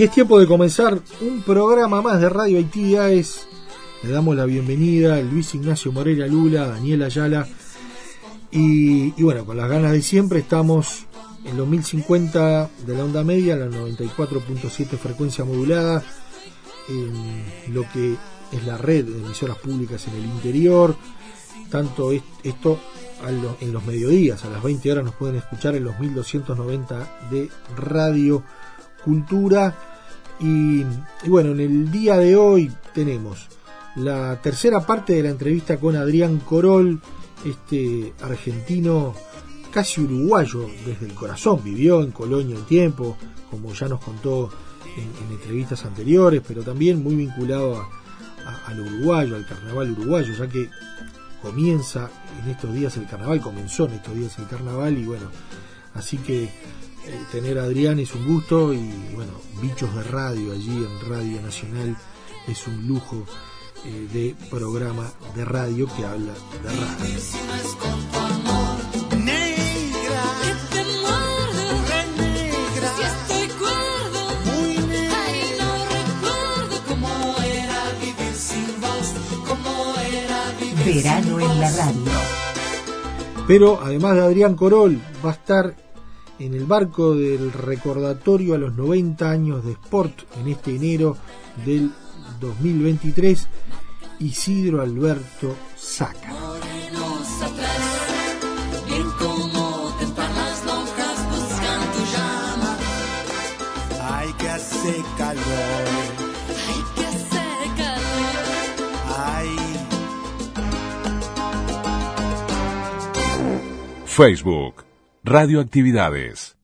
Y es tiempo de comenzar un programa más de Radio Actividades. Le damos la bienvenida a Luis Ignacio Moreira Lula, Daniel Ayala. Y, bueno, con las ganas de siempre estamos en los 1050 de la onda media, la 94.7 frecuencia modulada, en lo que es la red de emisoras públicas en el interior. Tanto es- esto en los mediodías, a las 20 horas nos pueden escuchar en los 1290 de Radio Cultura. Y, bueno, en el día de hoy tenemos la tercera parte de la entrevista con Adrián Corol, este argentino casi uruguayo desde el corazón, vivió en Colonia un tiempo, como ya nos contó en, en entrevistas anteriores, pero también muy vinculado a- a- al uruguayo, al carnaval uruguayo, ya que comienza en estos días el carnaval, comenzó en estos días el carnaval y bueno, así que eh, tener a Adrián es un gusto y bueno, bichos de radio allí en Radio Nacional es un lujo eh, de programa de radio que habla de radio. Verano en la radio. Pero además de Adrián Corol, va a estar en el barco del recordatorio a los 90 años de Sport en este enero del 2023, Isidro Alberto Saca. Hay que hacer calor, Hay que hacer calor. Facebook. Radioactividades.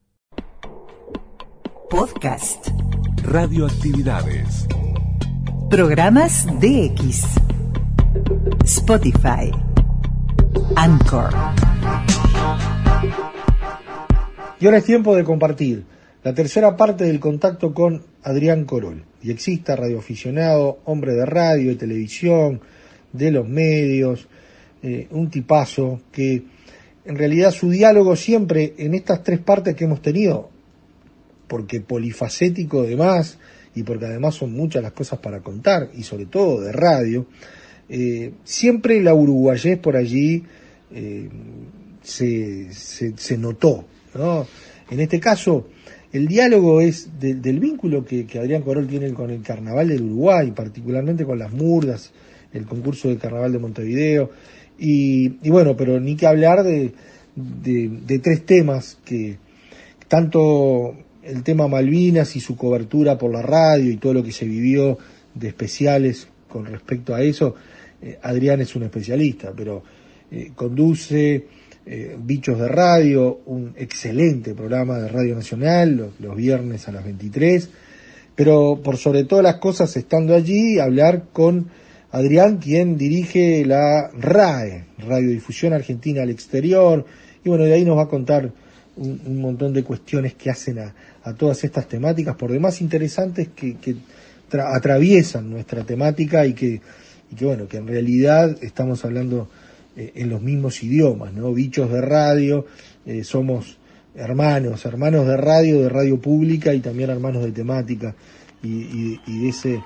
Podcast. Radioactividades. Programas DX. Spotify. Anchor. Y ahora es tiempo de compartir la tercera parte del contacto con Adrián Corol, diexista, radioaficionado, hombre de radio, de televisión, de los medios, eh, un tipazo que en realidad su diálogo siempre en estas tres partes que hemos tenido, porque polifacético además y porque además son muchas las cosas para contar y sobre todo de radio, eh, siempre la uruguayés por allí eh, se, se, notó. ¿no? En este caso, el diálogo es de- del vínculo que, que Adrián Corol tiene con el Carnaval del Uruguay, particularmente con las murgas, el concurso del Carnaval de Montevideo, y, y bueno, pero ni que hablar de, de, tres temas que tanto el tema Malvinas y su cobertura por la radio y todo lo que se vivió de especiales con respecto a eso, eh, Adrián es un especialista, pero eh, conduce eh, Bichos de Radio, un excelente programa de Radio Nacional, los, los viernes a las 23, pero por sobre todas las cosas, estando allí, hablar con Adrián, quien dirige la RAE, Radiodifusión Argentina al Exterior, y bueno, de ahí nos va a contar un, montón de cuestiones que hacen a, a todas estas temáticas, por demás interesantes que, que tra- atraviesan nuestra temática y que, bueno, que en realidad estamos hablando eh, en los mismos idiomas, ¿no? Bichos de radio, eh, somos hermanos, hermanos de radio, de radio pública y también hermanos de temática y, de ese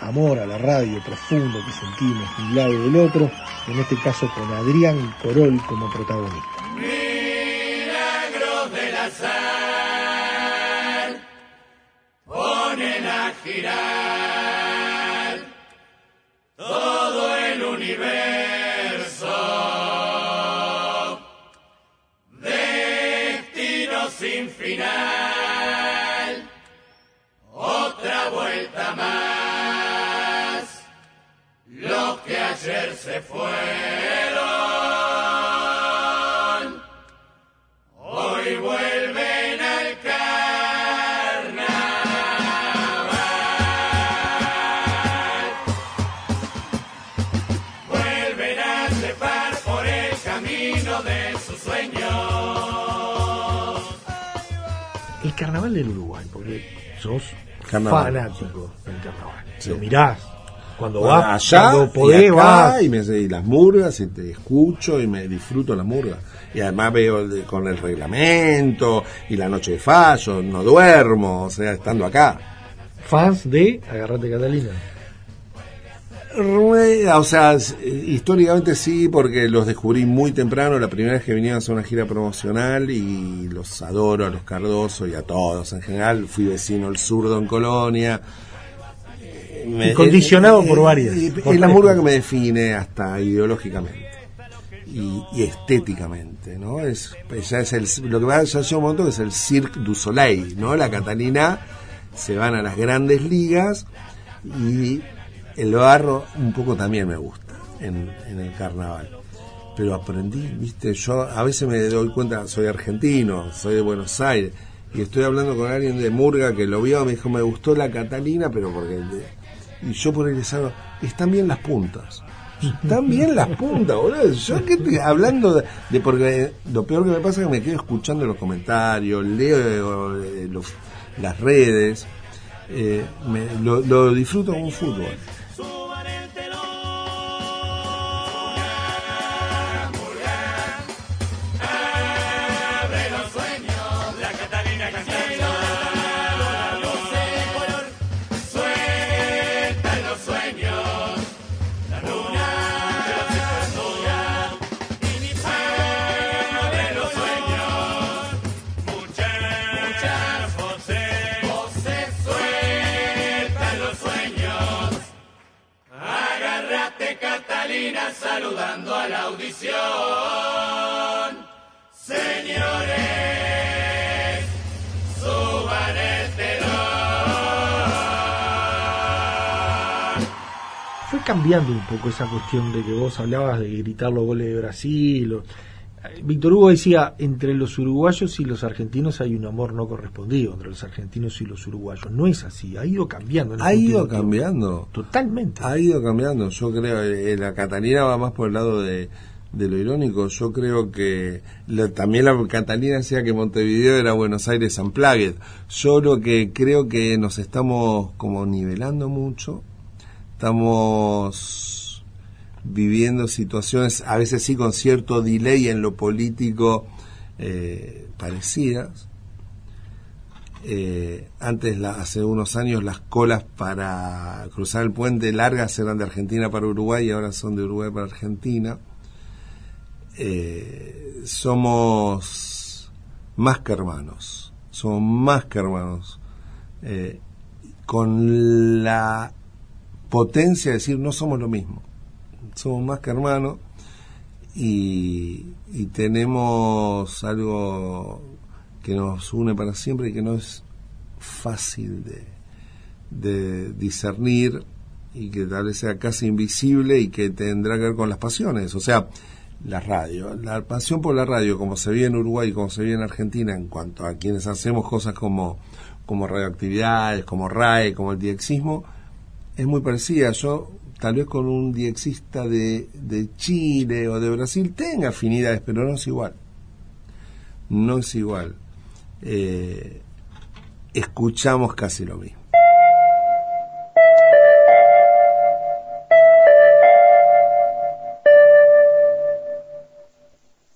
amor a la radio profundo que sentimos de un lado y del otro, en este caso con Adrián Corol como protagonista. Milagros del azar ponen a girar todo el universo. Destino sin final, ayer se fueron. Hoy vuelven al carnaval. Vuelven a trepar por el camino de sus sueños. El carnaval del Uruguay, porque sos Carnaval. fanático del carnaval. Sí. Lo mirás. Cuando vas, allá cuando podés, y acá, vas. y, me, y las murgas y te escucho y me disfruto las murgas y además veo el con el reglamento y la noche de fallo no duermo o sea estando acá Fans de Agarrate Catalina. Re- o sea históricamente sí porque los descubrí muy temprano la primera vez que vinieron a hacer una gira promocional y los adoro a los Cardoso y a todos en general fui vecino el zurdo en Colonia Me- condicionado por varias. Por Es la murga que me define hasta ideológicamente y, y estéticamente, ¿no? Es, ya es el, lo que va ya llega un momento que es el Cirque du Soleil, ¿no? La Catalina se van a las grandes ligas y el barro un poco también me gusta en, en el carnaval. Pero aprendí, viste, yo a veces me doy cuenta, soy argentino, soy de Buenos Aires, y estoy hablando con alguien de Murga que lo vio, me dijo, me gustó la Catalina, pero porque... Y yo por ahí les están bien las puntas. Están bien las puntas, boludo. Yo que hablando de, de- porque lo peor que me pasa es que me quedo escuchando los comentarios, leo eh, las redes, eh, me- lo, lo disfruto como un fútbol. Saludando a la audición. Señores, suban el telón. Fue cambiando un poco esa cuestión de que vos hablabas de gritar los goles de Brasil. o- Víctor Hugo decía, entre los uruguayos y los argentinos hay un amor no correspondido, entre los argentinos y los uruguayos. No es así, ha ido cambiando. el Ha ido cambiando. Totalmente. Ha ido cambiando. Yo creo, eh, la Catalina va más por el lado de, de lo irónico. Yo creo que la- también la Catalina decía que Montevideo era Buenos Aires Unplugged. Yo lo que creo que nos estamos como nivelando mucho. Estamos viviendo situaciones, a veces sí con cierto delay en lo político, eh, parecidas. Eh, antes, la- hace unos años, las colas para cruzar el puente largas eran de Argentina para Uruguay y ahora son de Uruguay para Argentina. Eh, somos más que hermanos, somos más que hermanos. Con la potencia de decir no somos lo mismo, somos más que hermanos y, y tenemos algo que nos une para siempre y que no es fácil de, discernir y que tal vez sea casi invisible y que tendrá que ver con las pasiones, o sea, la radio, la pasión por la radio como se ve en Uruguay como se ve en Argentina en cuanto a quienes hacemos cosas como, como radioactividades, como RAE, como el diexismo, es muy parecida. Yo tal con un diexista de, de Chile o de Brasil tenga afinidades, pero no es igual. No es igual. Eh, escuchamos casi lo mismo.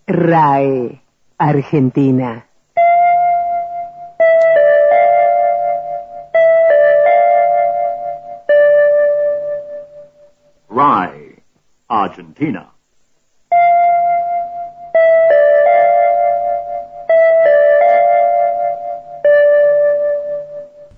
RAE Argentina. Argentina.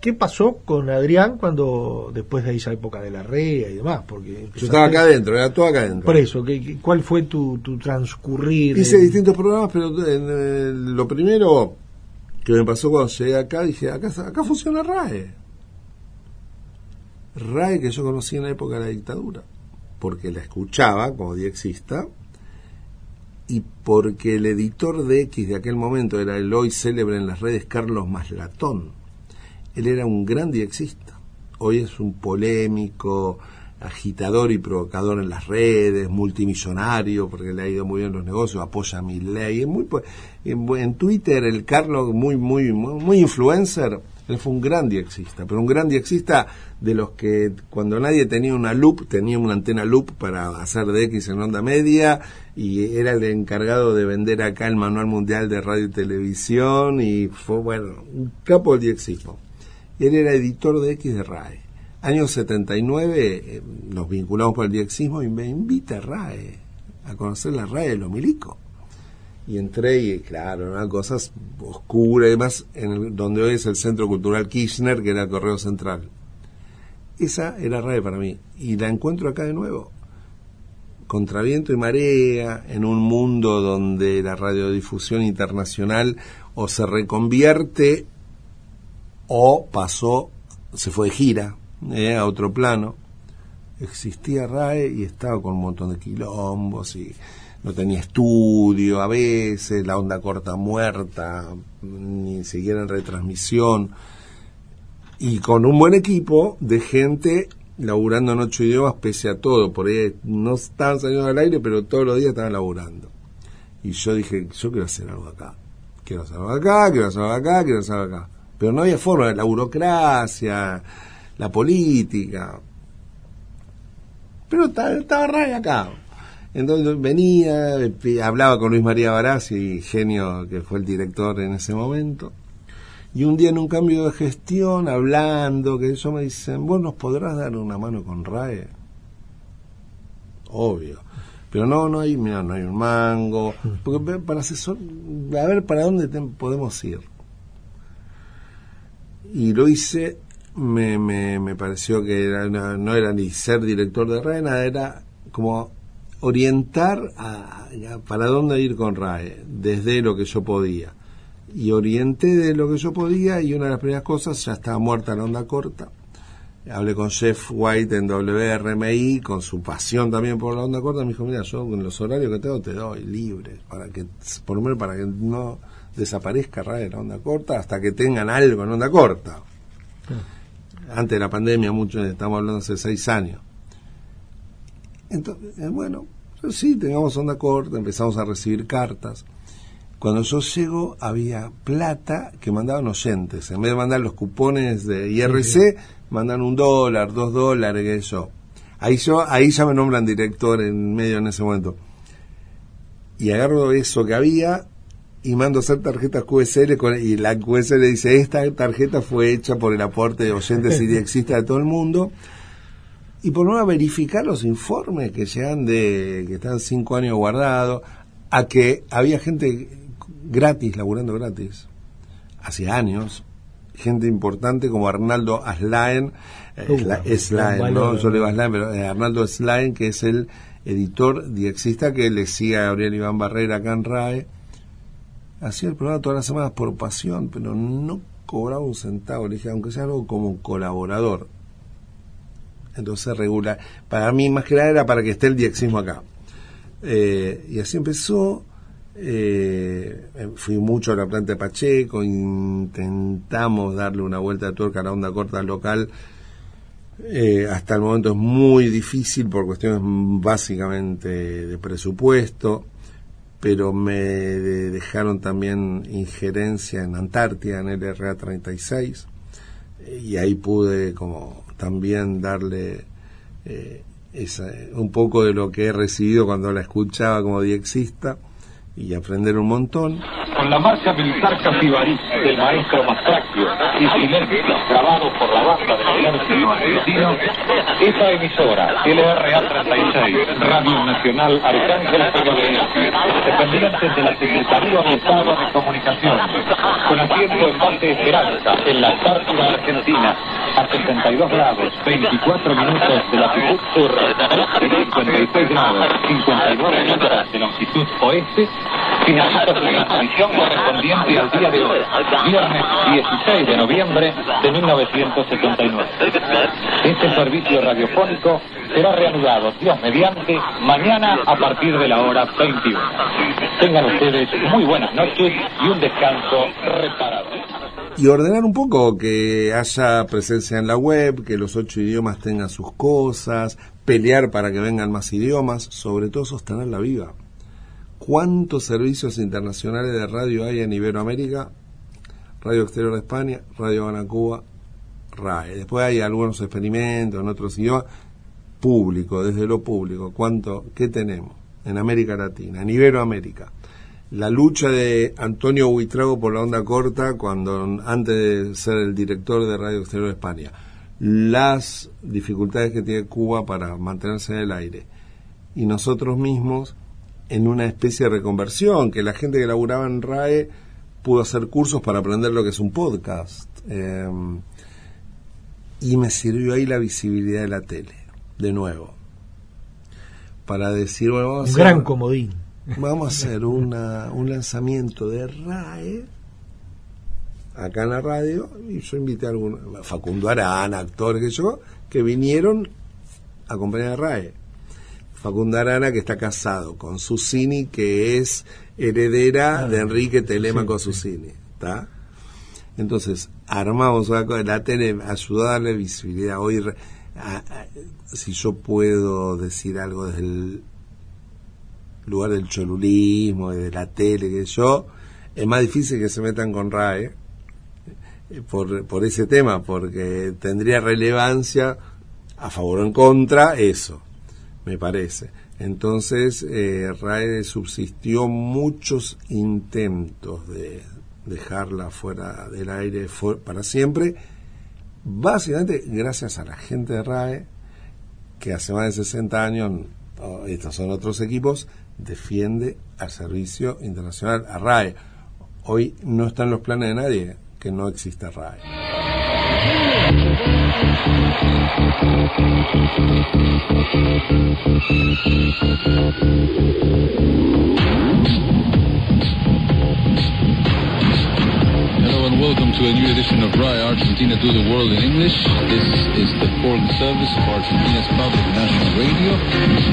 ¿Qué pasó con Adrián cuando, después de esa época de la REA y demás? Porque Yo estaba acá adentro, era todo acá adentro. Por eso, ¿qué, qué- cuál fue tu, tu transcurrir? Hice en- distintos programas, pero en, eh, lo primero que me pasó cuando llegué acá, dije, acá, acá funciona RAE. RAE que yo conocí en la época de la dictadura. Porque la escuchaba como diexista y porque el editor de X de aquel momento era el hoy célebre en las redes Carlos Maslatón. Él era un gran diexista. Hoy es un polémico, agitador y provocador en las redes, multimillonario, porque le ha ido muy bien los negocios, apoya a mi ley. Muy, po- en, en Twitter, el Carlos, muy, muy, muy, muy influencer, él fue un gran diexista, pero un gran diexista de los que cuando nadie tenía una loop, tenía una antena loop para hacer de X en onda media, y era el encargado de vender acá el Manual Mundial de Radio y Televisión, y fue, bueno, un capo del diexismo. Y él era editor de X de RAE. Año 79 eh, nos vinculamos por el diexismo y me invita a RAE a conocer la RAE de los milicos. Y entré y claro, eran cosas oscuras y demás, en el- donde hoy es el Centro Cultural Kirchner, que era el Correo Central. Esa era RAE para mí. Y la encuentro acá de nuevo. Contra viento y marea, en un mundo donde la radiodifusión internacional o se reconvierte o pasó, se fue de gira eh, a otro plano. Existía RAE y estaba con un montón de quilombos y no tenía estudio a veces, la onda corta muerta, ni siquiera en retransmisión. Y con un buen equipo de gente laburando en ocho idiomas pese a todo. Por ahí no estaban saliendo al aire, pero todos los días estaban laburando. Y yo dije, yo quiero hacer algo acá. Quiero hacer algo acá, quiero hacer algo acá, quiero hacer algo acá. Pero no había forma, la burocracia, la política. Pero estaba, estaba acá. Entonces venía, hablaba con Luis María Barassi, genio que fue el director en ese momento. Y un día en un cambio de gestión, hablando, que eso me dicen, vos nos podrás dar una mano con RAE. Obvio. Pero no, no hay, mira, no hay un mango. Porque para asesor, a ver para dónde podemos ir. Y lo hice, me, me, me pareció que era una- no era ni ser director de RAE, nada, era como orientar a, a para dónde ir con RAE, desde lo que yo podía. Y orienté de lo que yo podía y una de las primeras cosas, ya estaba muerta la onda corta. Hablé con Jeff White en WRMI, con su pasión también por la onda corta. Me dijo, mira, yo con los horarios que tengo te doy libre, para que, por lo menos para que no desaparezca RAE la onda corta hasta que tengan algo en onda corta. Antes de la pandemia, mucho, estamos hablando hace seis años. Entonces, eh, bueno, sí, tengamos onda corta, empezamos a recibir cartas. Cuando yo llego había plata que mandaban oyentes. En vez de mandar los cupones de IRC, mandan un dólar, dos dólares, que eso. Ahí yo, ahí ya me nombran director en medio en ese momento. Y agarro eso que había y mando a hacer tarjetas QSL con- y la QSL dice, esta tarjeta fue hecha por el aporte de oyentes y diexistas de todo el mundo. Y por no verificar los informes que llegan de, que están cinco años guardados, a que había gente gratis, laburando gratis, hace años, gente importante como Arnaldo Aslaen, eh, Uh, Slaen, ¿no? valor. Yo le digo Aslaen, pero eh, Arnaldo Slaen, que es el editor diexista que le sigue a Gabriel Iván Barrera acá en RAE, hacía el programa todas las semanas por pasión, pero no cobraba un centavo, le dije, aunque sea algo como colaborador. Entonces regula. Para mí, más que nada, era para que esté el diexismo acá. Eh, y así empezó. eh, fui mucho a la planta de Pacheco, intentamos darle una vuelta de tuerca a la onda corta local. Eh, hasta el momento es muy difícil por cuestiones básicamente de presupuesto, pero me de- dejaron también injerencia en Antártida, en el RA 36, y ahí pude como también darle eh, esa- un poco de lo que he recibido cuando la escuchaba como diexista y aprender un montón. Con la marcha militar Casibarí del maestro Mastracchio y silencio grabado por la banda del ejército argentino, esta emisora, LRA 36, Radio Nacional Arcángel Peñalolén, dependiente de la Secretaría de Estado de Comunicaciones, con asiento en base Esperanza, en la Antártida Argentina, a 62 grados, 24 minutos de latitud sur y 56 grados, 59 minutos de longitud oeste, Finaliza su transmisión correspondiente al día de hoy, viernes 16 de noviembre de 1979. Este servicio radiofónico será reanudado, Dios mediante, mañana a partir de la hora 21. Tengan ustedes muy buenas noches y un descanso y ordenar un poco que haya presencia en la web, que los ocho idiomas tengan sus cosas, pelear para que vengan más idiomas, sobre todo sostenerla viva. ¿Cuántos servicios internacionales de radio hay en Iberoamérica? Radio Exterior de España, Radio Habana Cuba, RAE. Después hay algunos experimentos en otros idiomas, público, desde lo público. ¿Cuánto? ¿Qué tenemos? En América Latina, en Iberoamérica la lucha de Antonio Huitrago por la onda corta cuando antes de ser el director de Radio Exterior de España. Las dificultades que tiene Cuba para mantenerse en el aire. Y nosotros mismos en una especie de reconversión que la gente que laburaba en RAE pudo hacer cursos para aprender lo que es un podcast. Eh, y me sirvió ahí la visibilidad de la tele de nuevo. Para decir bueno vamos Un a gran comodín. Vamos a hacer una, un lanzamiento de RAE acá en la radio y yo invité a algunos, Facundo Arana, actores que yo, que vinieron a acompañar a RAE. Facundo Arana que está casado con Susini, que es heredera de Enrique Telemaco Susini. ¿está? Entonces, armamos una cosa, la tele ayudó a darle visibilidad. Hoy, a- a- si yo puedo decir algo desde el lugar del cholulismo de la tele que yo, es más difícil que se metan con RAE eh, por, por ese tema, porque tendría relevancia a favor o en contra eso, me parece. Entonces, eh, RAE subsistió muchos intentos de dejarla fuera del aire para siempre, básicamente gracias a la gente de RAE, que hace más de 60 años, estos son otros equipos, defiende al servicio internacional, a RAE. Hoy no está en los planes de nadie que no exista RAE. Hello and welcome to a new edition of RAI Argentina to the World in English. This is the foreign service of Argentina's public national radio,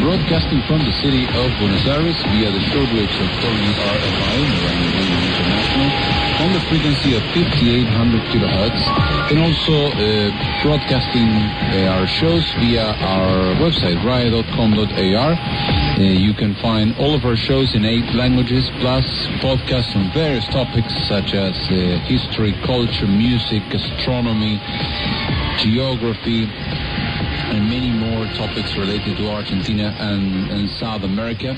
broadcasting from the city of Buenos Aires via the shortwaves of Miranda Radio International, on the frequency of 5800 kilohertz, and also uh, broadcasting uh, our shows via our website, rai.com.ar. Uh, you can find all of our shows in eight languages, plus podcasts on various topics such as uh, history, culture, music, astronomy, geography, and many more topics related to Argentina and, and South America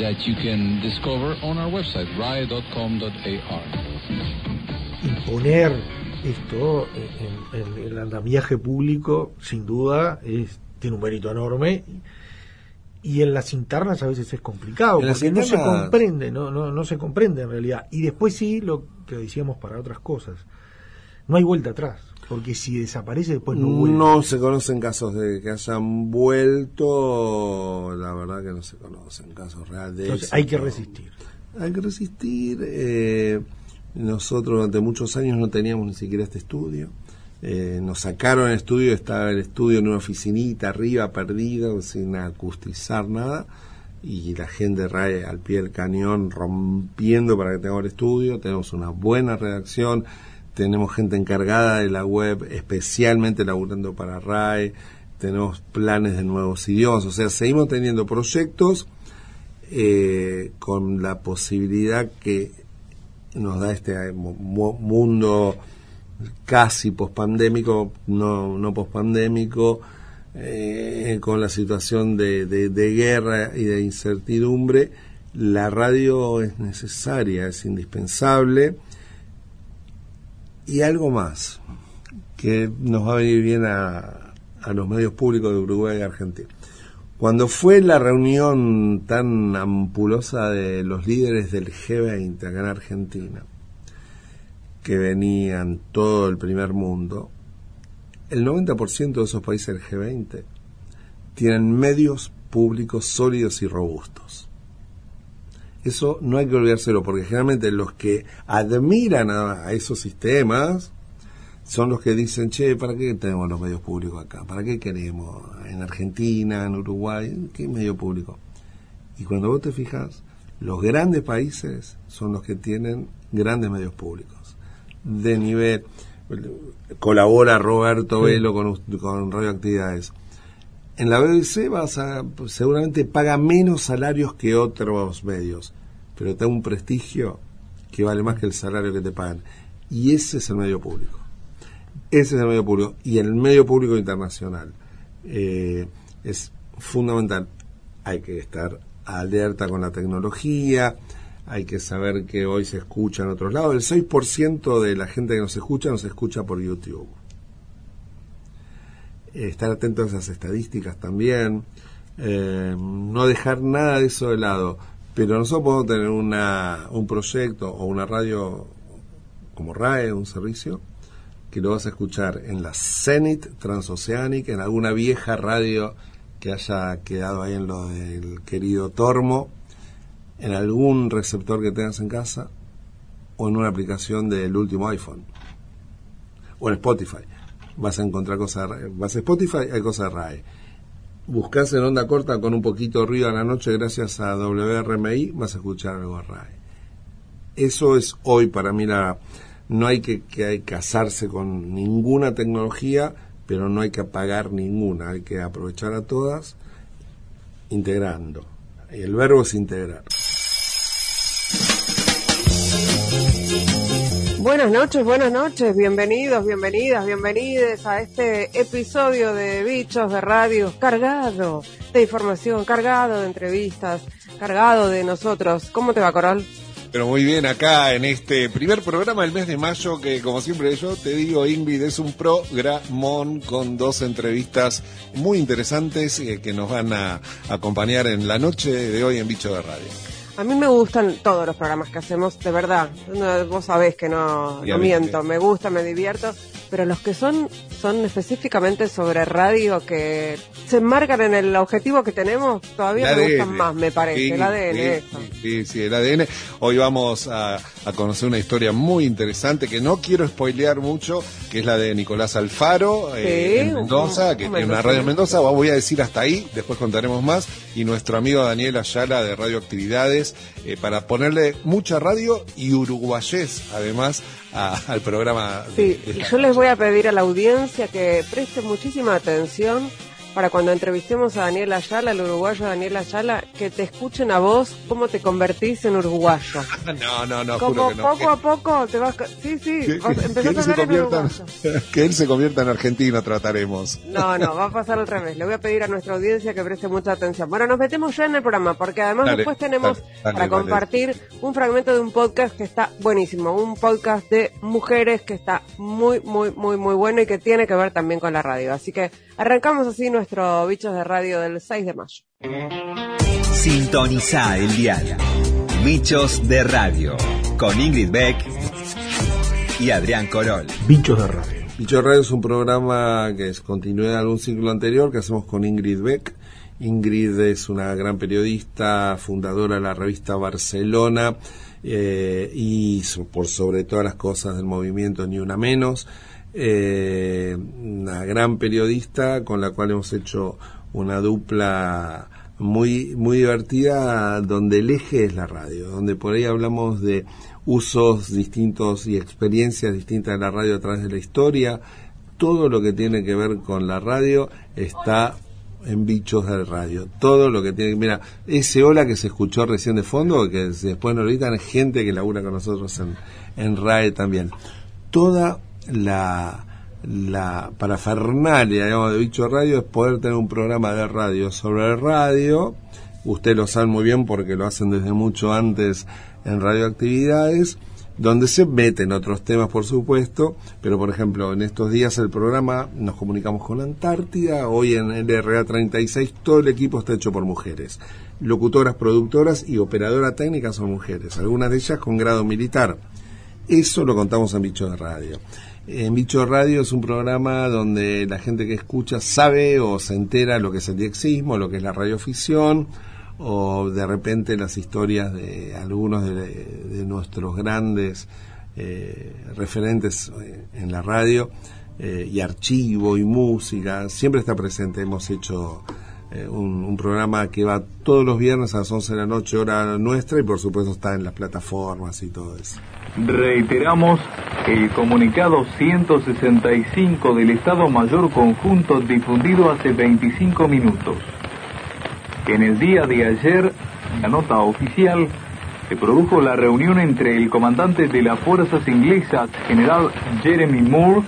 that you can discover on our website, rai.com.ar. Imponer esto en, en- en el andamiaje público, sin duda, es, tiene un mérito enorme. Y en las internas a veces es complicado, En porque no se internas- comprende, no, no, no se comprende en realidad. Y después sí, lo que decíamos para otras cosas, no hay vuelta atrás, porque si desaparece después no vuelve. No se conocen casos de que hayan vuelto, la verdad que no se conocen casos reales de Entonces hay que resistir. Hay que resistir. eh, nosotros durante muchos años no teníamos ni siquiera este estudio. Eh, nos sacaron el estudio, estaba el estudio en una oficinita arriba, perdido, sin acustizar nada. Y la gente RAE al pie del cañón rompiendo para que tengamos el estudio. Tenemos una buena redacción. Tenemos gente encargada de la web, especialmente laburando para RAE. Tenemos planes de nuevos idiomas. O sea, seguimos teniendo proyectos eh, con la posibilidad que nos da este eh, mu- mu- mundo casi pospandémico, no, no pospandémico, eh, con la situación de- de guerra y de incertidumbre, la radio es necesaria, es indispensable. Y algo más, que nos va a venir bien a, los medios públicos de Uruguay y Argentina. Cuando fue la reunión tan ampulosa de los líderes del G20 acá en Argentina, que venían todo el primer mundo, el 90% de esos países del G20 tienen medios públicos sólidos y robustos. Eso no hay que olvidárselo, porque generalmente los que admiran a, a esos sistemas son los que dicen, che, ¿para qué tenemos los medios públicos acá? ¿Para qué queremos en Argentina, en Uruguay? ¿Qué medio público? Y cuando vos te fijas, los grandes países son los que tienen grandes medios públicos. De nivel, colabora Roberto Velo con, con radioactividades. En la BBC vas a, seguramente paga menos salarios que otros medios, pero te da un prestigio que vale más que el salario que te pagan. Y ese es el medio público. Ese es el medio público. Y el medio público internacional eh, es fundamental. Hay que estar alerta con la tecnología, hay que saber que hoy se escucha en otros lados. El 6% de la gente que nos escucha nos escucha por YouTube. Estar atentos a esas estadísticas también. Eh, no dejar nada de eso de lado. Pero nosotros podemos tener una, un proyecto o una radio como RAE, un servicio, que lo vas a escuchar en la Zenit Transoceánica, en alguna vieja radio que haya quedado ahí en lo del querido Tormo, en algún receptor que tengas en casa o en una aplicación del último iPhone o en Spotify. Vas a encontrar cosas, vas a Spotify, hay cosas RAE. Buscas en onda corta con un poquito de ruido a la noche gracias a WRMI, vas a escuchar algo RAE. Eso es hoy para mí la, no hay que, que hay casarse con ninguna tecnología, pero no hay que apagar ninguna, hay que aprovechar a todas integrando. El verbo es integrar. Buenas noches, buenas noches, bienvenidos, bienvenidas, bienvenides a este episodio de Bichos de Radio cargado de información, cargado de entrevistas, cargado de nosotros. ¿Cómo te va, Coral? Pero muy bien, acá en este primer programa del mes de mayo, que como siempre yo te digo, Ingrid, es un programón con dos entrevistas muy interesantes eh, que nos van a acompañar en la noche de hoy en Bicho de Radio. A mí me gustan todos los programas que hacemos, de verdad. No, vos sabés que no, no miento, me gusta, me divierto, pero los que son son específicamente sobre radio que se enmarcan en el objetivo que tenemos, todavía me gustan más, me parece, Sí, el ADN. sí, eso. Sí, sí, el ADN. Hoy vamos a, a conocer una historia muy interesante que no quiero spoilear mucho, que es la de Nicolás Alfaro eh, en Mendoza, un- que tiene una radio en Mendoza. Voy a decir hasta ahí, después contaremos más. Y nuestro amigo Daniel Ayala de Radioactividades, eh, para ponerle mucha radio y uruguayés, además, a- al programa. de- Sí, de y esta yo les voy a pedir a la audiencia que preste muchísima atención para cuando entrevistemos a Daniel Ayala, el uruguayo Daniel Ayala, que te escuchen a vos cómo te convertís en uruguayo. No, no, no, Como juro que no. poco a poco te vas... Sí, sí, Que, que- que empezás él a hablar en uruguayo. que él se convierta en argentino, trataremos. No, no, va a pasar al revés. Le voy a pedir a nuestra audiencia que preste mucha atención. Bueno, nos metemos ya en el programa, porque además Dale, después tenemos dale, dale, para compartir un fragmento de un podcast que está buenísimo, un podcast de mujeres que está muy, muy, muy, muy bueno y que tiene que ver también con la radio. Así que arrancamos así nuestro Bichos de Radio del 6 de mayo. Sintoniza el diario. Bichos de Radio. Con Ingrid Beck y Adrián Corol. Bichos de radio. Bicho Radio es un programa que es continuidad de algún ciclo anterior que hacemos con Ingrid Beck. Ingrid es una gran periodista, fundadora de la revista Barcelona eh, y por sobre todas las cosas del movimiento Ni Una Menos. Eh, una gran periodista con la cual hemos hecho una dupla muy muy divertida donde el eje es la radio, donde por ahí hablamos de usos distintos y experiencias distintas de la radio a través de la historia. Todo lo que tiene que ver con la radio está en bichos de radio. Todo lo que tiene mira, ese hola que se escuchó recién de fondo, que después nos gritan, gente que labura con nosotros en, en RAE también. Toda la la parafernalia digamos, de Bicho Radio es poder tener un programa de radio sobre radio. Ustedes lo saben muy bien porque lo hacen desde mucho antes en radioactividades, donde se meten otros temas, por supuesto, pero por ejemplo, en estos días el programa nos comunicamos con la Antártida, hoy en LRA 36 todo el equipo está hecho por mujeres. Locutoras, productoras y operadoras técnicas son mujeres, algunas de ellas con grado militar. Eso lo contamos en Bicho de Radio. En Bicho Radio es un programa donde la gente que escucha sabe o se entera lo que es el diexismo, lo que es la radioficción, o de repente las historias de algunos de, nuestros grandes eh, referentes en la radio eh, y archivo y música, siempre está presente. Hemos hecho eh, un, un programa que va todos los viernes a las 11 de la noche, hora nuestra, y por supuesto está en las plataformas y todo eso. Reiteramos el comunicado 165 del Estado Mayor Conjunto difundido hace 25 minutos. En el día de ayer, la nota oficial, se produjo la reunión entre el comandante de las fuerzas inglesas, general Jeremy Moore,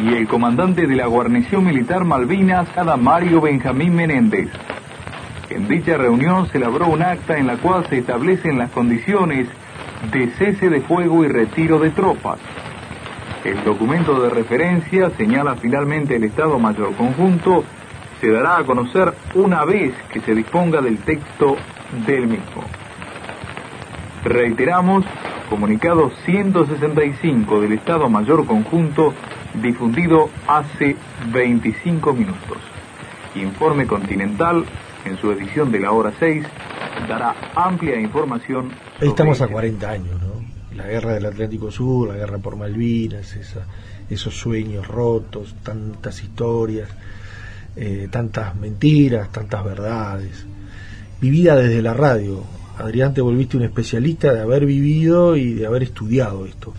y el comandante de la guarnición militar Malvinas, cada Mario Benjamín Menéndez. En dicha reunión se elaboró un acta en la cual se establecen las condiciones de cese de fuego y retiro de tropas. El documento de referencia señala finalmente el Estado Mayor Conjunto, se dará a conocer una vez que se disponga del texto del mismo. Reiteramos, comunicado 165 del Estado Mayor Conjunto, difundido hace 25 minutos. Informe Continental, en su edición de la hora 6, dará amplia información. sobre Estamos a ello. 40 años, ¿no? La guerra del Atlántico Sur, la guerra por Malvinas, esa- esos sueños rotos, tantas historias, eh, tantas mentiras, tantas verdades. Vivida desde la radio. Adrián, te volviste un especialista de haber vivido y de haber estudiado esto.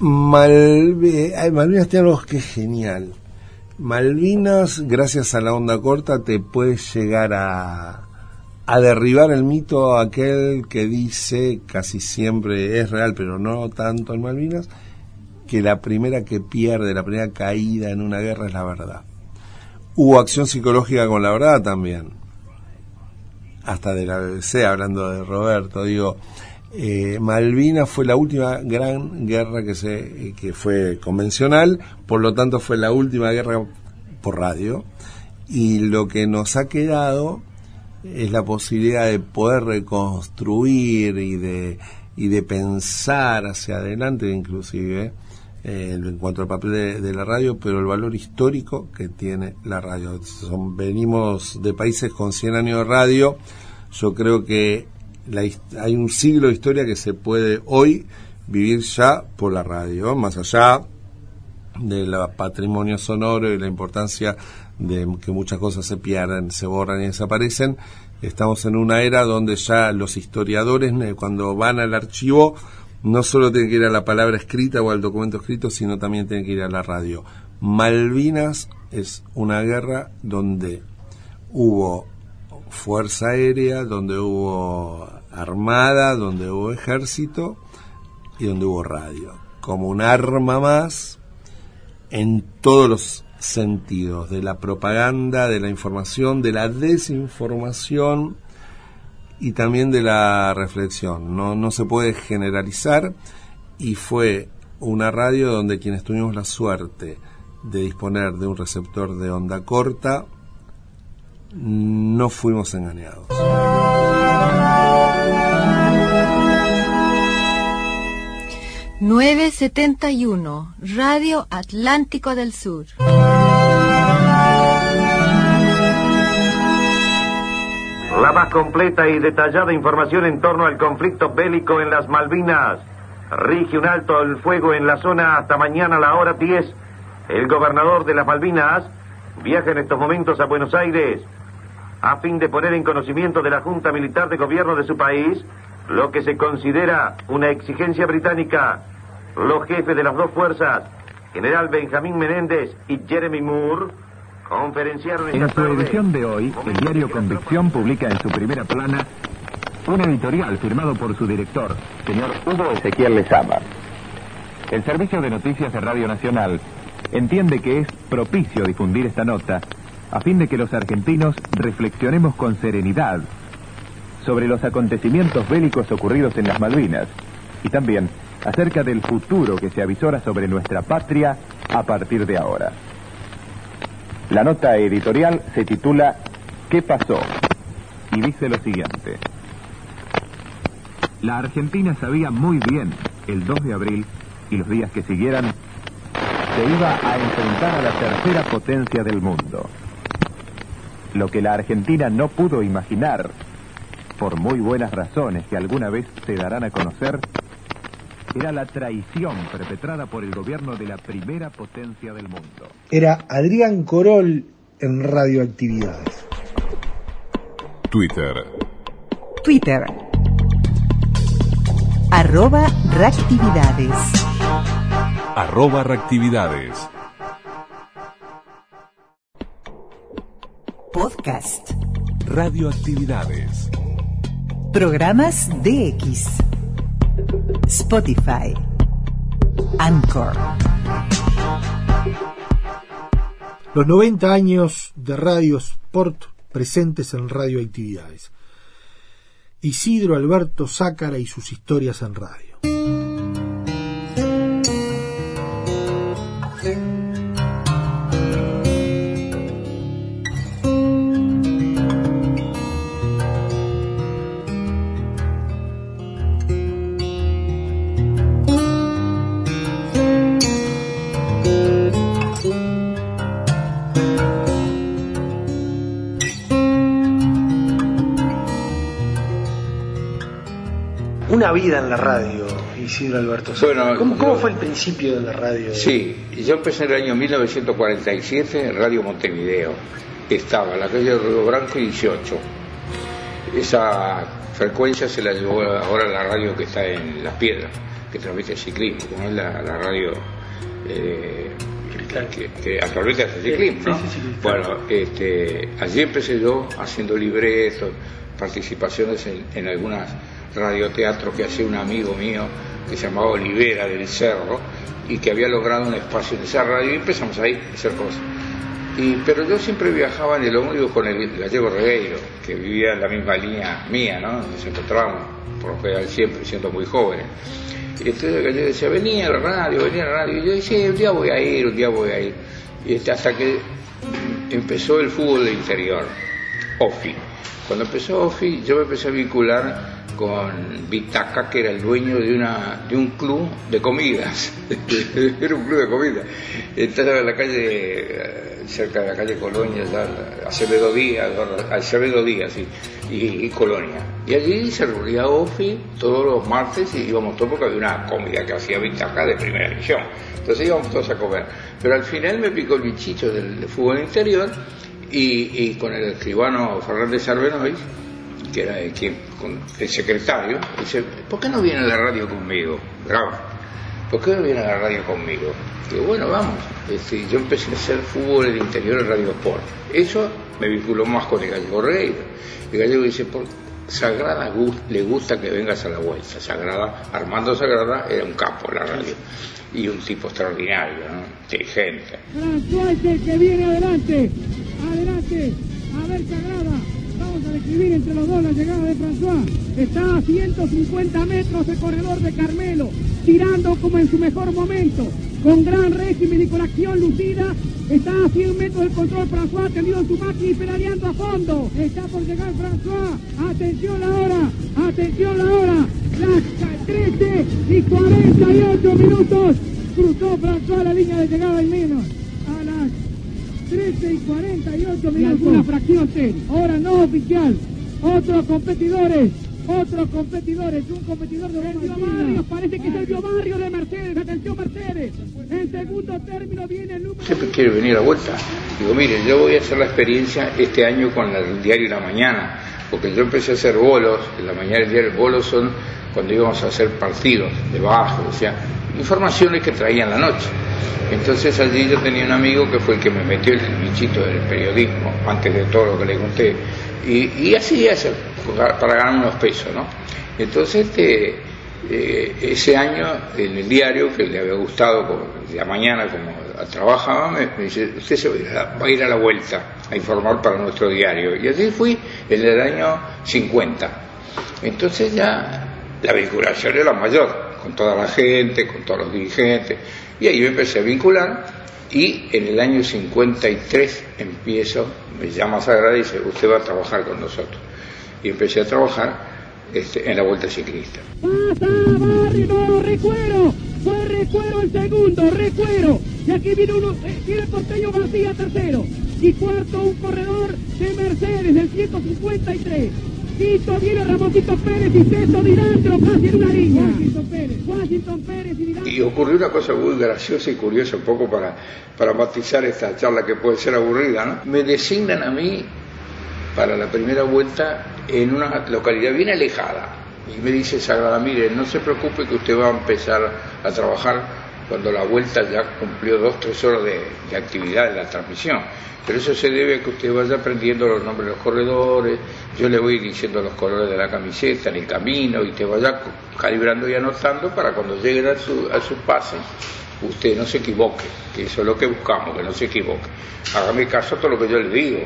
Malvinas tiene algo que es genial. Malvinas, gracias a la onda corta, te puedes llegar a derribar el mito aquel que dice, casi siempre es real, pero no tanto en Malvinas, que la primera que pierde, la primera caída en una guerra es la verdad. Hubo acción psicológica con la verdad también. Hasta de la BBC, hablando de Roberto, digo, eh, Malvinas fue la última gran guerra que se que fue convencional, por lo tanto fue la última guerra por radio y lo que nos ha quedado es la posibilidad de poder reconstruir y de y de pensar hacia adelante inclusive eh, en cuanto al papel de, la radio, pero el valor histórico que tiene la radio. Son- venimos de países con 100 años de radio, yo creo que la hay un siglo de historia que se puede hoy vivir ya por la radio, más allá del patrimonio sonoro y la importancia de que muchas cosas se pierden, se borran y desaparecen. Estamos en una era donde ya los historiadores, eh, cuando van al archivo, no solo tienen que ir a la palabra escrita o al documento escrito, sino también tienen que ir a la radio. Malvinas es una guerra donde hubo fuerza aérea, donde hubo armada, donde hubo ejército y donde hubo radio, como un arma más en todos los sentidos, de la propaganda, de la información, de la desinformación y también de la reflexión. No, no se puede generalizar y fue una radio donde quienes tuvimos la suerte de disponer de un receptor de onda corta, no fuimos engañados. Nueve setenta y uno, Radio Atlántico del Sur. La más completa y detallada información en torno al conflicto bélico en las Malvinas. Rige un alto el fuego en la zona hasta mañana a la hora 10. El gobernador de las Malvinas viaja en estos momentos a Buenos Aires a fin de poner en conocimiento de la Junta Militar de Gobierno de su país lo que se considera una exigencia británica. Los jefes de las dos fuerzas, General Benjamín Menéndez y Jeremy Moore, conferenciaron En su edición de hoy, el diario Convicción publica en su primera plana un editorial firmado por su director, señor Hugo Ezequiel Lezama. El Servicio de Noticias de Radio Nacional entiende que es propicio difundir esta nota a fin de que los argentinos reflexionemos con serenidad sobre los acontecimientos bélicos ocurridos en las Malvinas y también acerca del futuro que se avisora sobre nuestra patria a partir de ahora. La nota editorial se titula ¿Qué pasó? Y dice lo siguiente. La Argentina sabía muy bien, el 2 de abril y los días que siguieran, se iba a enfrentar a la tercera potencia del mundo. Lo que la Argentina no pudo imaginar por muy buenas razones que alguna vez se darán a conocer, era la traición perpetrada por el gobierno de la primera potencia del mundo. Era Adrián Corol en Radioactividades. Twitter. Twitter. Arroba reactividades. Arroba reactividades. Podcast. Radioactividades. Programas DX. Spotify. Anchor. Los 90 años de Radio Sport presentes en Radioactividades. Isidro Alberto Zácara y sus historias en radio. Una vida en la radio, Isidro Alberto. Bueno, ¿Cómo, fue el principio de la radio? Sí, yo empecé en el año 1947 en Radio Montevideo. Estaba en la calle Río Branco 18. Esa frecuencia se la llevó ahora la radio que está en Las Piedras, que transmite ciclismo, como es la, la radio eh, que, que actualmente hace ciclismo. ¿no? Sí, sí, sí, sí. Bueno, este, allí empecé yo haciendo libretos, participaciones en, en algunas radioteatros que hacía un amigo mío que se llamaba Olivera del Cerro y que había logrado un espacio en esa radio y empezamos ahí a hacer cosas. Y, pero yo siempre viajaba en el ómnibus con el gallego Regueiro, que vivía en la misma línea mía, ¿no? Nos encontrábamos, por lo general siempre, siendo muy jóvenes. Y entonces el gallego decía, venía a la radio, venía a la radio. Y yo decía, un día voy a ir, un día voy a ir. Y este, hasta que empezó el fútbol de interior, OFI. Cuando empezó OFI, yo me empecé a vincular con Vitaca, que era el dueño de, una, de un club de comidas. era un club de comidas. Estaba en la calle, eh, cerca de la calle Colonia, Acevedo Díaz, Acevedo Díaz y, Colonia. Y allí se reunía OFI todos los martes y íbamos todos porque había una comida que hacía Vitaca de primera división. Entonces íbamos todos a comer. Pero al final me picó el bichito del, fútbol interior y, y con el escribano Fernández Arbenois, que era el, quien, con el secretario, dice, ¿por qué no viene a la radio conmigo? Bravo. ¿Por qué no viene a la radio conmigo? Digo, bueno, vamos. Este, yo empecé a hacer fútbol en el interior en Radio Sport. Eso me vinculó más con el gallego Regueiro. El gallego dice, por Sagrada le gusta que vengas a la vuelta. Sagrada, Armando Sagrada era un capo en la radio. Y un tipo extraordinario, ¿no? inteligente. El que viene adelante. Adelante. A ver, Sagrada. Vamos a entre los dos la llegada de François. Está a 150 metros de corredor de Carmelo. Tirando como en su mejor momento. Con gran régimen y con acción lucida. Está a 100 metros del control François. Tendido en su máquina y pedaleando a fondo. Está por llegar François. Atención la hora. Atención la hora. Las 13 y 48 minutos. Cruzó François la línea de llegada y menos. A las 13 y 48 minutos. Una fracción seria. Ahora no oficial. Otros competidores. Otros competidores. Un competidor de Sergio Barrios. Parece que es Sergio Barrios de Mercedes. Atención Mercedes. En segundo término viene el número. siempre quiere venir a vuelta. Digo, mire, yo voy a hacer la experiencia este año con el diario La Mañana, porque yo empecé a hacer bolos, en la mañana el diario bolos son cuando íbamos a hacer partidos de bajo, o sea, informaciones que traían la noche. Entonces allí yo tenía un amigo que fue el que me metió el bichito del periodismo, antes de todo lo que le conté, y, así es, para ganar unos pesos, ¿no? Entonces, este, eh, ese año en el diario, que le había gustado como, la mañana como trabajaba, me, dice, usted se va a, ir a la- va a ir a la vuelta a informar para nuestro diario. Y así fui en el año 50. Entonces ya la vinculación era mayor, con toda la gente, con todos los dirigentes. Y ahí me empecé a vincular y en el año 53 empiezo, me llama Sagrada y dice, usted va a trabajar con nosotros. Y empecé a trabajar este, en la Vuelta Ciclista. Pasa Barrio, no, recuero. Fue recuero el segundo, recuero. Y aquí viene uno, eh, viene porteño García tercero. Y cuarto un corredor de Mercedes, el 153. Quinto viene Ramoncito Pérez y sexto Dirandro casi en una línea. Washington Pérez, Washington Pérez y Dirandro. Y ocurrió una cosa muy graciosa y curiosa un poco para, para matizar esta charla que puede ser aburrida, ¿no? Me designan a mí para la primera vuelta en una localidad bien alejada. Y me dice Sagrada, mire, no se preocupe que usted va a empezar a trabajar cuando la vuelta ya cumplió dos, tres horas de, actividad de la transmisión. Pero eso se debe a que usted vaya aprendiendo los nombres de los corredores, yo le voy diciendo los colores de la camiseta en el camino y te vaya calibrando y anotando para cuando lleguen a su, a su pase usted no se equivoque, que eso es lo que buscamos, que no se equivoque. Hágame caso a todo lo que yo le digo,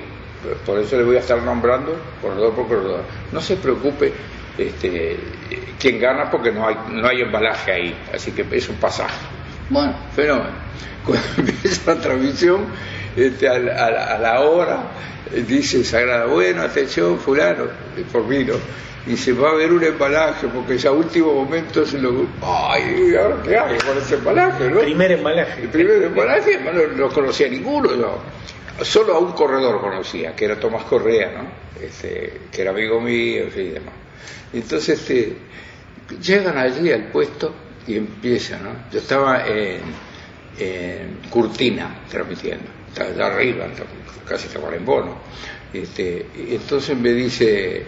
por eso le voy a estar nombrando corredor por corredor. No se preocupe este, quién gana porque no hay, no hay embalaje ahí, así que es un pasaje. Bueno, fenómeno. Cuando empieza la transmisión, este, a, la, a la- a la hora, dice Sagrada, bueno, atención, fulano, eh, por mí, ¿no? Y se va a ver un embalaje, porque ya último momento se lo... ¡Ay! ¿Ahora qué hago con ese embalaje, no? Primer embalaje. El primer embalaje no no conocía ninguno, yo. Solo a un corredor conocía, que era Tomás Correa, ¿no? Este, que era amigo mío, en fin, y demás. Entonces, este, llegan allí al puesto y empiezan, ¿no? Yo estaba en, en Curtina transmitiendo, estaba arriba, casi estaba en bono. Este, y entonces me dice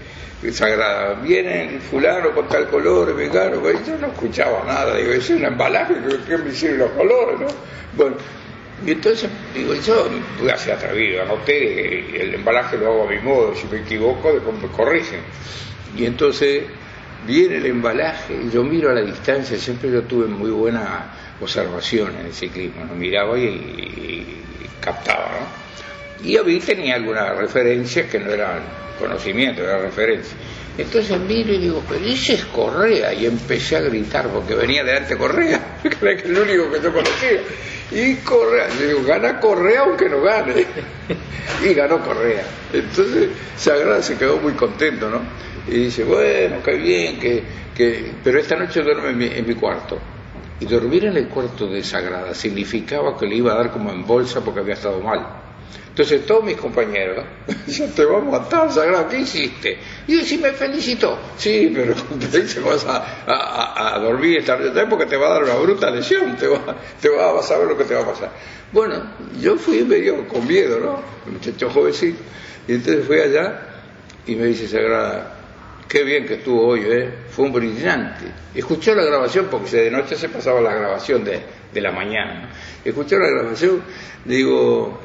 Sagrada, viene el fulano con tal color, vegano, y yo no escuchaba nada, digo, es un embalaje, ¿qué me hicieron los colores, no? Bueno, y entonces digo, yo voy a ser atrevido, anoté, el embalaje lo hago a mi modo, si me equivoco, después me corrigen. Y entonces viene el embalaje y yo miro a la distancia, siempre yo tuve muy buena observación en el ciclismo, ¿no? miraba y, captaba, ¿no? Y mí tenía algunas referencias que no eran conocimientos, eran referencias. Entonces miro y digo, pero ese es Correa, y empecé a gritar porque venía delante Correa, que era el único que yo conocía. Y Correa, yo digo, gana Correa aunque no gane. y ganó Correa. Entonces Sagrada se quedó muy contento, ¿no? Y dice, bueno, qué bien, que, que... pero esta noche duerme en mi, en mi cuarto. Y dormir en el cuarto de Sagrada significaba que le iba a dar como en bolsa porque había estado mal. Entonces todos mis compañeros, ya te vamos a matar, Sagrada, ¿qué hiciste? Y yo, sí me felicitó. Sí, pero te vas a, a- a- dormir esta noche porque te va a dar una bruta lesión, te, va, te va, a ver lo que te va a pasar. Bueno, yo fui medio con miedo, ¿no? Muchacho jovencito. Y entonces fui allá y me dice Sagrada, qué bien que estuvo hoy, ¿eh? Fue un brillante. Escuchó la grabación, porque de noche se pasaba la grabación de, de la mañana. Escuchó la grabación, digo,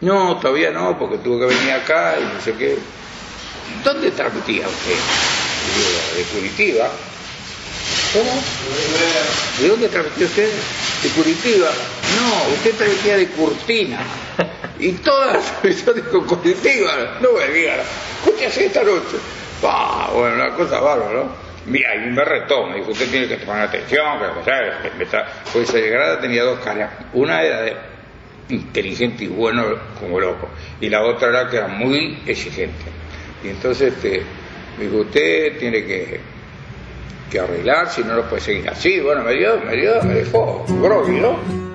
no, todavía no, porque tuvo que venir acá y no sé qué. ¿Dónde transmitía usted? Digo, de Curitiba. ¿Cómo? ¿De dónde transmitía usted? De Curitiba. No, usted transmitía de Curtina. Y todas las transmisiones con Curitiba. No me digan, escúchese esta noche. Ah, bueno, una cosa bárbara, ¿no? Y me retó, me dijo, usted tiene que tomar atención, que que me está... Pues Sagrada tenía dos caras. Una era de inteligente y bueno como loco, y la otra era que era muy exigente. Y entonces este, me dijo, usted tiene que, que arreglar, si no lo puede seguir así. Bueno, me dio, me dio, me dejó groggy, ¿no?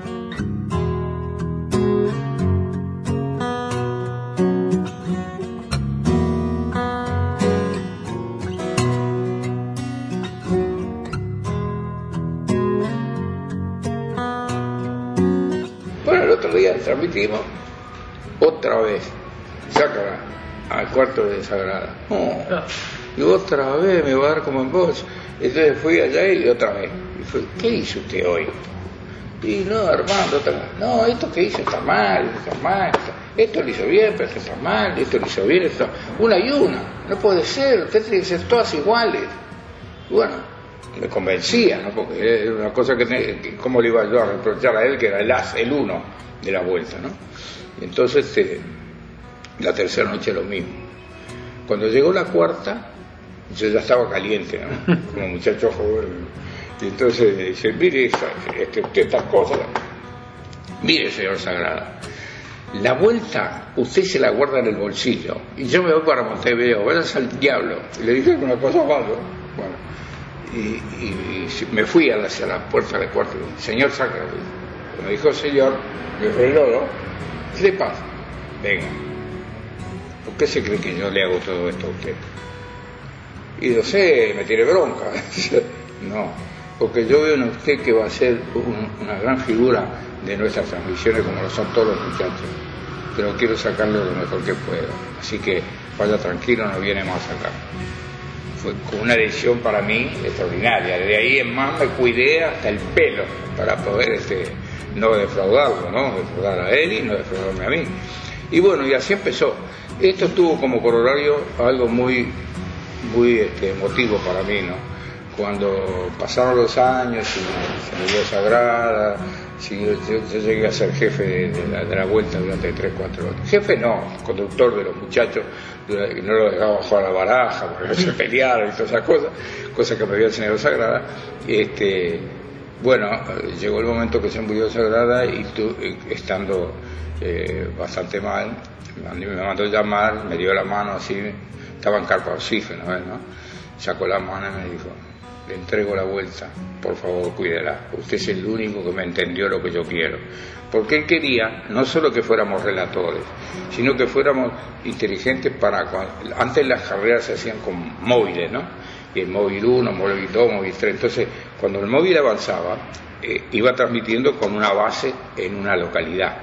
Transmitimos otra vez. Sácala al cuarto de Sagrada. Oh, y otra vez me va a dar como en voz. Entonces fui allá y otra vez. Y fue, ¿qué hizo usted hoy? Y no, Armando, otra vez. no, esto que hizo está mal, está mal. Esto lo hizo bien, pero esto está mal, esto lo hizo bien, esto... Una y una. No puede ser, usted tiene que ser todas iguales. Bueno, me convencía, ¿no? Porque era una cosa que, cómo le iba yo a reprochar a él, que era el as, el uno de la vuelta, ¿no? Y entonces, este, la tercera noche lo mismo. Cuando llegó la cuarta, yo ya estaba caliente, ¿no? Como muchacho joven. Y entonces dice, mire, esa- este, usted estas cosas. Mire, señor Sagrada, la vuelta usted se la guarda en el bolsillo. Y yo me voy para Montevideo, vayas al diablo. Y le dije una cosa malo. Y, me fui hacia la puerta del cuarto. Señor Sagrada, me dijo señor, me frenó, ¿no? ¿Qué le pasa? Venga. ¿Por qué se cree que yo le hago todo esto a usted? Y yo sé, me tiene bronca. no, porque yo veo en usted que va a ser un- una gran figura de nuestras transmisiones como lo son todos los muchachos. Pero quiero sacarle lo mejor que pueda. Así que vaya tranquilo, no viene más acá. Fue una decisión para mí extraordinaria. De ahí en más me cuidé hasta el pelo para poder este, no defraudarlo, ¿no? Defraudar a él y no defraudarme a mí. Y bueno, y así empezó. Esto tuvo como corolario algo muy, muy este, emotivo para mí, ¿no? Cuando pasaron los años y se me dio Sagrada, sí, yo, llegué a ser jefe de, la, de la vuelta durante 3, 4 años. Jefe no, conductor de los muchachos, no lo dejaba jugar a la baraja, porque se pelearon y todas esas cosas, cosas que me había enseñado Sagrada. Este, bueno, llegó el momento que se murió Sagrada y tú, estando eh, bastante mal, me me mandó llamar, me dio la mano así, estaba en carpa oxígeno, ¿ves, ¿no? Sacó la mano y me dijo, le entrego la vuelta, por favor cuídela, usted es el único que me entendió lo que yo quiero. Porque él quería no solo que fuéramos relatores, sino que fuéramos inteligentes para... Antes las carreras se hacían con móviles, ¿no? Y el móvil 1, móvil 2, móvil 3. Entonces, cuando el móvil avanzaba, eh, iba transmitiendo con una base en una localidad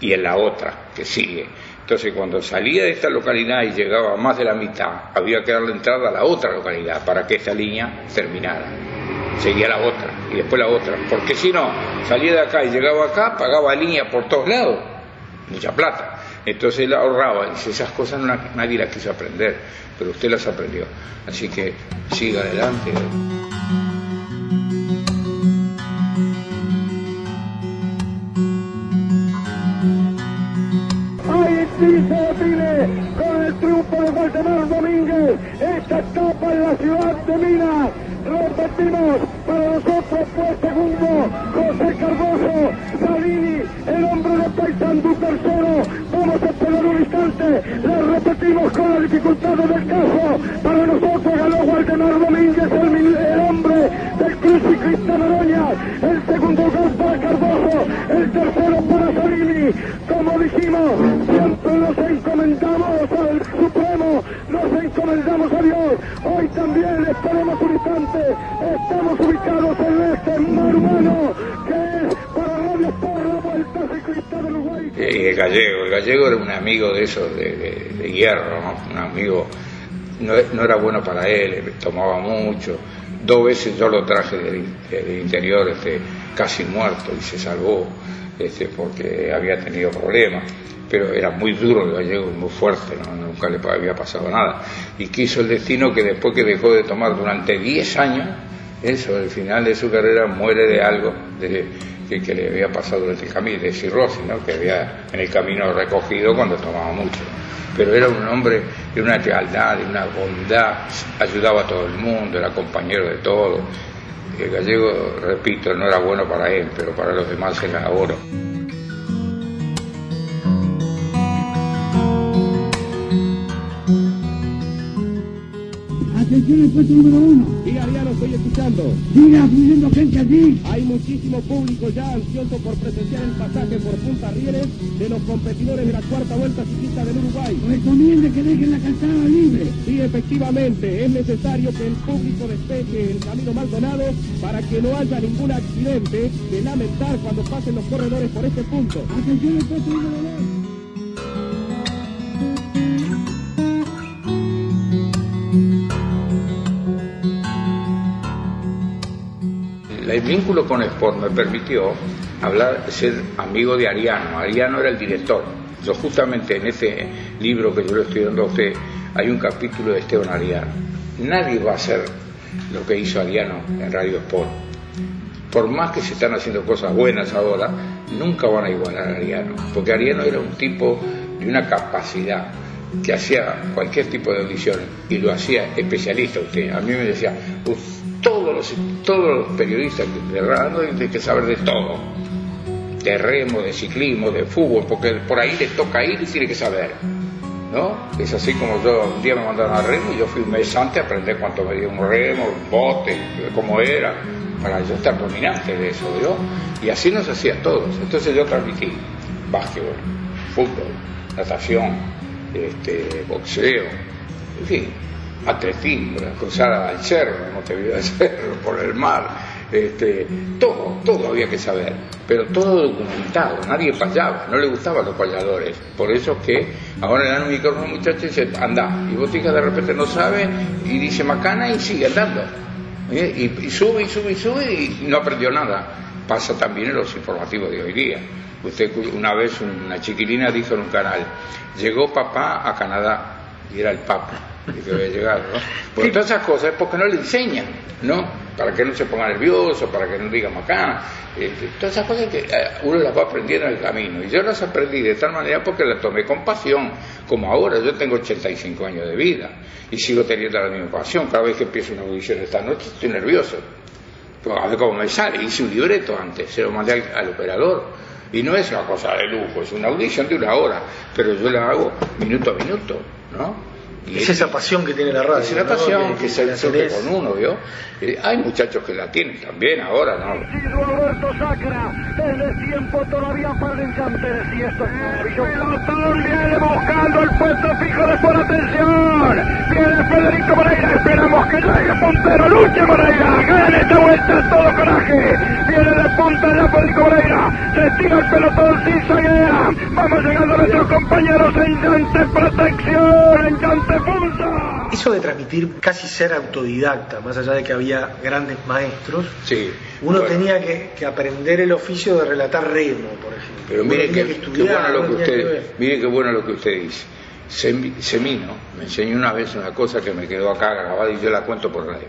y en la otra que sigue. Entonces, cuando salía de esta localidad y llegaba más de la mitad, había que darle entrada a la otra localidad para que esta línea terminara. Seguía la otra y después la otra. Porque si no, salía de acá y llegaba acá, pagaba línea por todos lados. Mucha plata. Entonces él ahorraba. Dice, esas cosas nadie las quiso aprender, pero usted las aprendió. Así que siga adelante. Con el triunfo de Waldemar Domínguez esta etapa en la ciudad de Minas. Repetimos, para nosotros fue segundo José Cardoso, Salini, el hombre de Paysandú tercero. Vamos a esperar un instante, la repetimos con las dificultades del caso. Para nosotros ganó Waldemar Domínguez, el, el hombre del Cruz y Cristian Noroña. El segundo lugar para Cardoso, el tercero para Salini. Como dijimos, siempre nos encomendamos al en este. Y el gallego, el gallego era un amigo de esos de, hierro, un amigo, no, no era bueno para él, tomaba mucho. Dos veces yo lo traje del, del interior este, casi muerto y se salvó este, porque había tenido problemas. Pero era muy duro el gallego, muy fuerte, ¿no? nunca le había pasado nada. Y quiso el destino que después que dejó de tomar durante 10 años, eso, al final de su carrera muere de algo de- que, le había pasado durante el camino, de cirrosis, ¿no? que había en el camino recogido cuando tomaba mucho. Pero era un hombre de una lealtad, de una bondad, ayudaba a todo el mundo, era compañero de todo. El gallego, repito, no era bueno para él, pero para los demás era oro. Atención al puesto número uno. Diga, Diana, estoy escuchando. Siga fluyendo gente aquí. Hay muchísimo público ya ansioso por presenciar el pasaje por Punta Rieles de los competidores de la cuarta vuelta ciclista del Uruguay. Recomiende que dejen la calzada libre. Sí, efectivamente, es necesario que el público despeje el camino Maldonado para que no haya ningún accidente de lamentar cuando pasen los corredores por este punto. Atención al puesto número dos. El vínculo con Sport me permitió hablar, ser amigo de Ariano. Ariano era el director. Yo justamente en ese libro que yo le estoy dando a usted hay un capítulo de Esteban Ariano. Nadie va a hacer lo que hizo Ariano en Radio Sport. Por más que se están haciendo cosas buenas ahora, nunca van a igualar a Ariano. Porque Ariano era un tipo de una capacidad que hacía cualquier tipo de audiciones y lo hacía especialista usted. A mí me decía, "Uf, todos los, todos los periodistas de radio tienen que saber de todo, de remo, de ciclismo, de fútbol, porque por ahí le toca ir y tiene que saber. ¿No? Es así como yo un día me mandaron a remo y yo fui un mes antes a aprender cuánto medía un remo, un bote, cómo era, para yo estar dominante de eso, ¿yo? Y así nos hacía todos. Entonces yo transmití básquetbol, fútbol, natación, este, boxeo, en fin, a Tres Timbres, a cruzar al cerro, a Montevideo del Cerro, por el mar, este, todo, todo había que saber, pero todo documentado, nadie payaba, no le gustaban los payadores, por eso es que ahora le dan un micrófono a un muchacho y anda, y vos de repente no sabe, y dice macana y sigue andando, ¿eh? y, y sube y sube y sube y no aprendió nada, pasa también en los informativos de hoy día. Usted una vez una chiquilina dijo en un canal, llegó papá a Canadá y era el papa que había llegado, ¿no? Todas esas cosas es porque no le enseñan, ¿no? Para que no se ponga nervioso, para que no diga macana, este, todas esas cosas que eh, uno las va aprendiendo en el camino. Y yo las aprendí de tal manera porque las tomé con pasión, como ahora, yo tengo 85 años de vida y sigo teniendo la misma pasión. Cada vez que empiezo una audición esta noche estoy nervioso. Pues, a ver cómo me sale, hice un libreto antes, se lo mandé al operador. Y no es una cosa de lujo, es una audición de una hora, pero yo la hago minuto a minuto, ¿no? Y Es esa pasión que tiene la radio. es una ¿no? pasión que, que se tenés. con uno, ¿vio? Eh, hay muchachos que la tienen también ahora, ¿no? Roberto Sacra, desde tiempo todavía para el encante y esto es Pelotón viene buscando el puesto fijo de por atención. Viene Federico Moreira, esperamos que llegue Pontero, lucha Moreira, gana esta vuelta todo coraje. Viene de punta ya Federico Moreira, se tira el pelotón sin zaguea. Vamos llegando nuestros compañeros en llante protección, en punta. Eso de transmitir, casi ser autodidacta, más allá de que había grandes maestros, Sí. uno Bueno, tenía que, que aprender el oficio de relatar remo, por ejemplo. Pero mire qué bueno lo que usted, mire qué bueno lo que usted dice. Semi- Semino me enseñó una vez una cosa que me quedó acá grabada y yo la cuento por radio.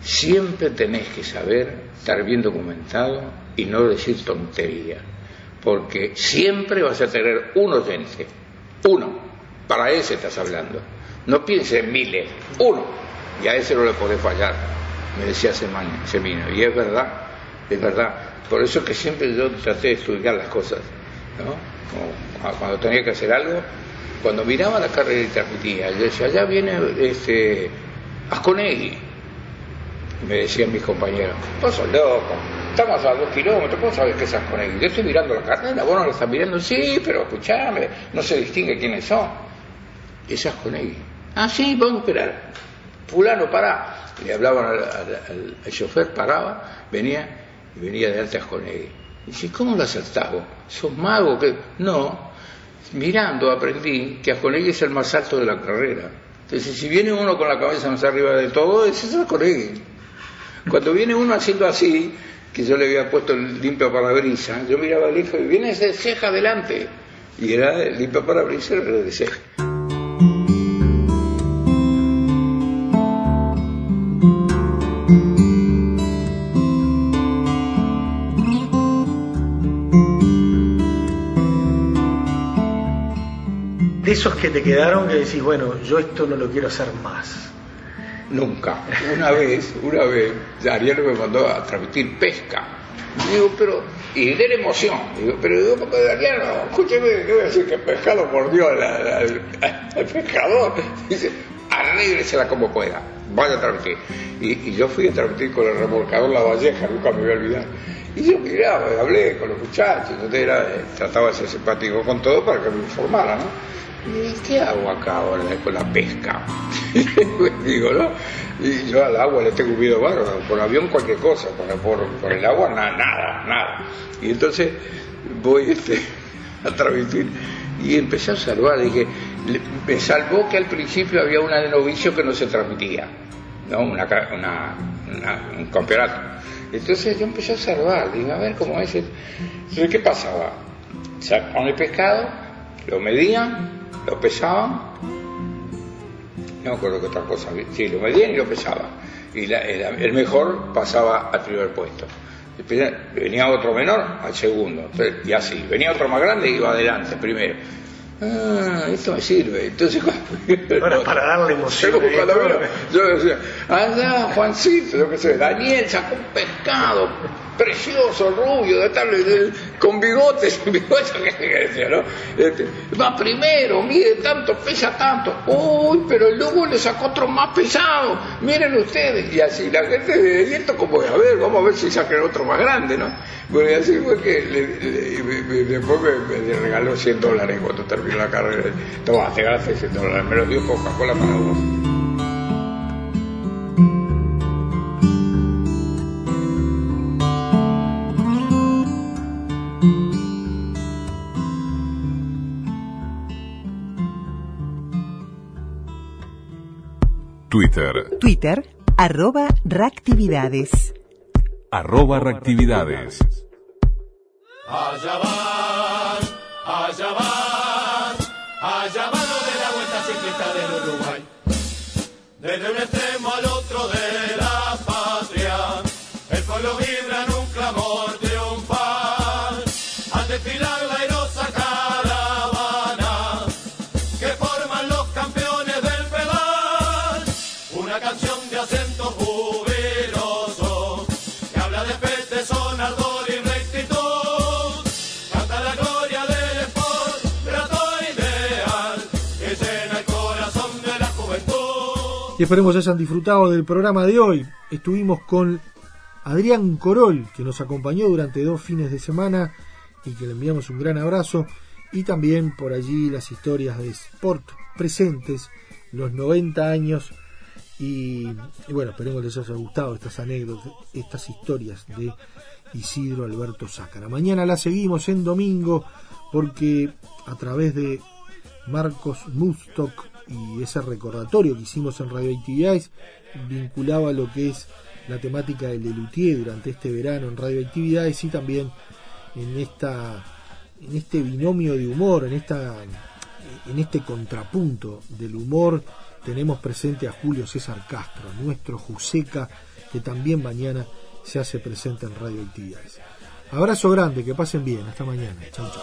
Siempre tenés que saber estar bien documentado y no decir tontería, porque siempre vas a tener un oyente, uno, para ese estás hablando. No pienses en miles, uno, y a ese no le podés fallar, me decía Semino, y es verdad, es verdad. Por eso es que siempre yo traté de estudiar las cosas, ¿no? Cuando tenía que hacer algo, cuando miraba la carrera y transmitía, yo decía, allá viene este Asconegui, me decían mis compañeros, vos sos loco, estamos a dos kilómetros, vos sabés que es Asconegui, yo estoy mirando la carrera, vos no la estás mirando, sí, pero escuchame, no se distingue quiénes son. Es Asconegui. Ah, sí, vamos a esperar. Fulano, pará. Le hablaban al, al- chofer, paraba, venía, y venía de alta Asconegui. Dice, ¿cómo lo acertás vos? ¿Sos mago? que No, mirando aprendí que Asconegui es el más alto de la carrera. Entonces, si viene uno con la cabeza más arriba de todo, ese es Asconegui. Cuando viene uno haciendo así, que yo le había puesto el limpio parabrisas, yo miraba al hijo y viene ese ceja adelante. Y era el limpio era de ceja. Esos que te quedaron que decís, bueno, yo esto no lo quiero hacer más. Nunca. Una vez, una vez, Ariel me mandó a transmitir pesca. Digo, pero, y de la emoción, digo, pero digo, escúcheme, ¿qué voy a decir que pescado mordió al, pescador? Dice, arrégresela como pueda, vaya a transmitir. Y, y yo fui a transmitir con el remolcador La Valleja, nunca me voy a olvidar. Y yo miraba, hablé con los muchachos, entonces era, trataba de ser simpático con todo para que me informara, ¿no? ¿Y qué hago acá ahora con la pesca? Digo, ¿no? Y yo al agua le tengo miedo bárbaro, por avión cualquier cosa, por, el agua na- nada, nada. Y entonces voy este, a transmitir y empecé a salvar, dije, me salvó que al principio había una de novicio que no se transmitía, ¿no? Una, una- una- un campeonato. Entonces yo empecé a salvar, dije, a ver cómo es. Entonces, ¿qué pasaba? Sacaban el pescado, lo medían, lo pesaban, no me acuerdo qué otra cosa, sí, lo medían y lo pesaban. Y la- el, el mejor pasaba al primer puesto. Venía otro menor al segundo, y así. Venía otro más grande y iba adelante primero. Ah, esto me sirve. Entonces, Ahora, para darle emoción. Yo, ¿eh? yo decía, anda Juancito, yo qué sé, Daniel sacó un pescado precioso, rubio, de tal, con bigotes, bigotes, que ¿no? Este, va primero, mide tanto, pesa tanto, uy, pero lobo le sacó otro más pesado, miren ustedes, y así la gente de esto como, a ver, vamos a ver si saca el otro más grande, ¿no? Bueno, y así fue que le- después me, regaló 100 dólares cuando terminó la carrera. Toma, te ganaste 100 dólares, me lo dio Coca-Cola para vos. Twitter, Twitter, arroba reactividades. arroba reactividades. Allá van, allá van, Y esperemos hayan disfrutado del programa de hoy. Estuvimos con Adrián Corol, que nos acompañó durante dos fines de semana y que le enviamos un gran abrazo. Y también por allí las historias de Sport presentes, los 90 años. Y, y bueno, esperemos les haya gustado estas anécdotas, estas historias de Isidro Alberto Sácara. Mañana la seguimos en domingo porque a través de Marcos Mustok y ese recordatorio que hicimos en Radioactividades vinculaba lo que es la temática del Lelutier durante este verano en Radioactividades y también en esta en este binomio de humor, en esta en este contrapunto del humor tenemos presente a Julio César Castro, nuestro Juseca, que también mañana se hace presente en Radioactividades. Abrazo grande, que pasen bien, hasta mañana. Chau, chau.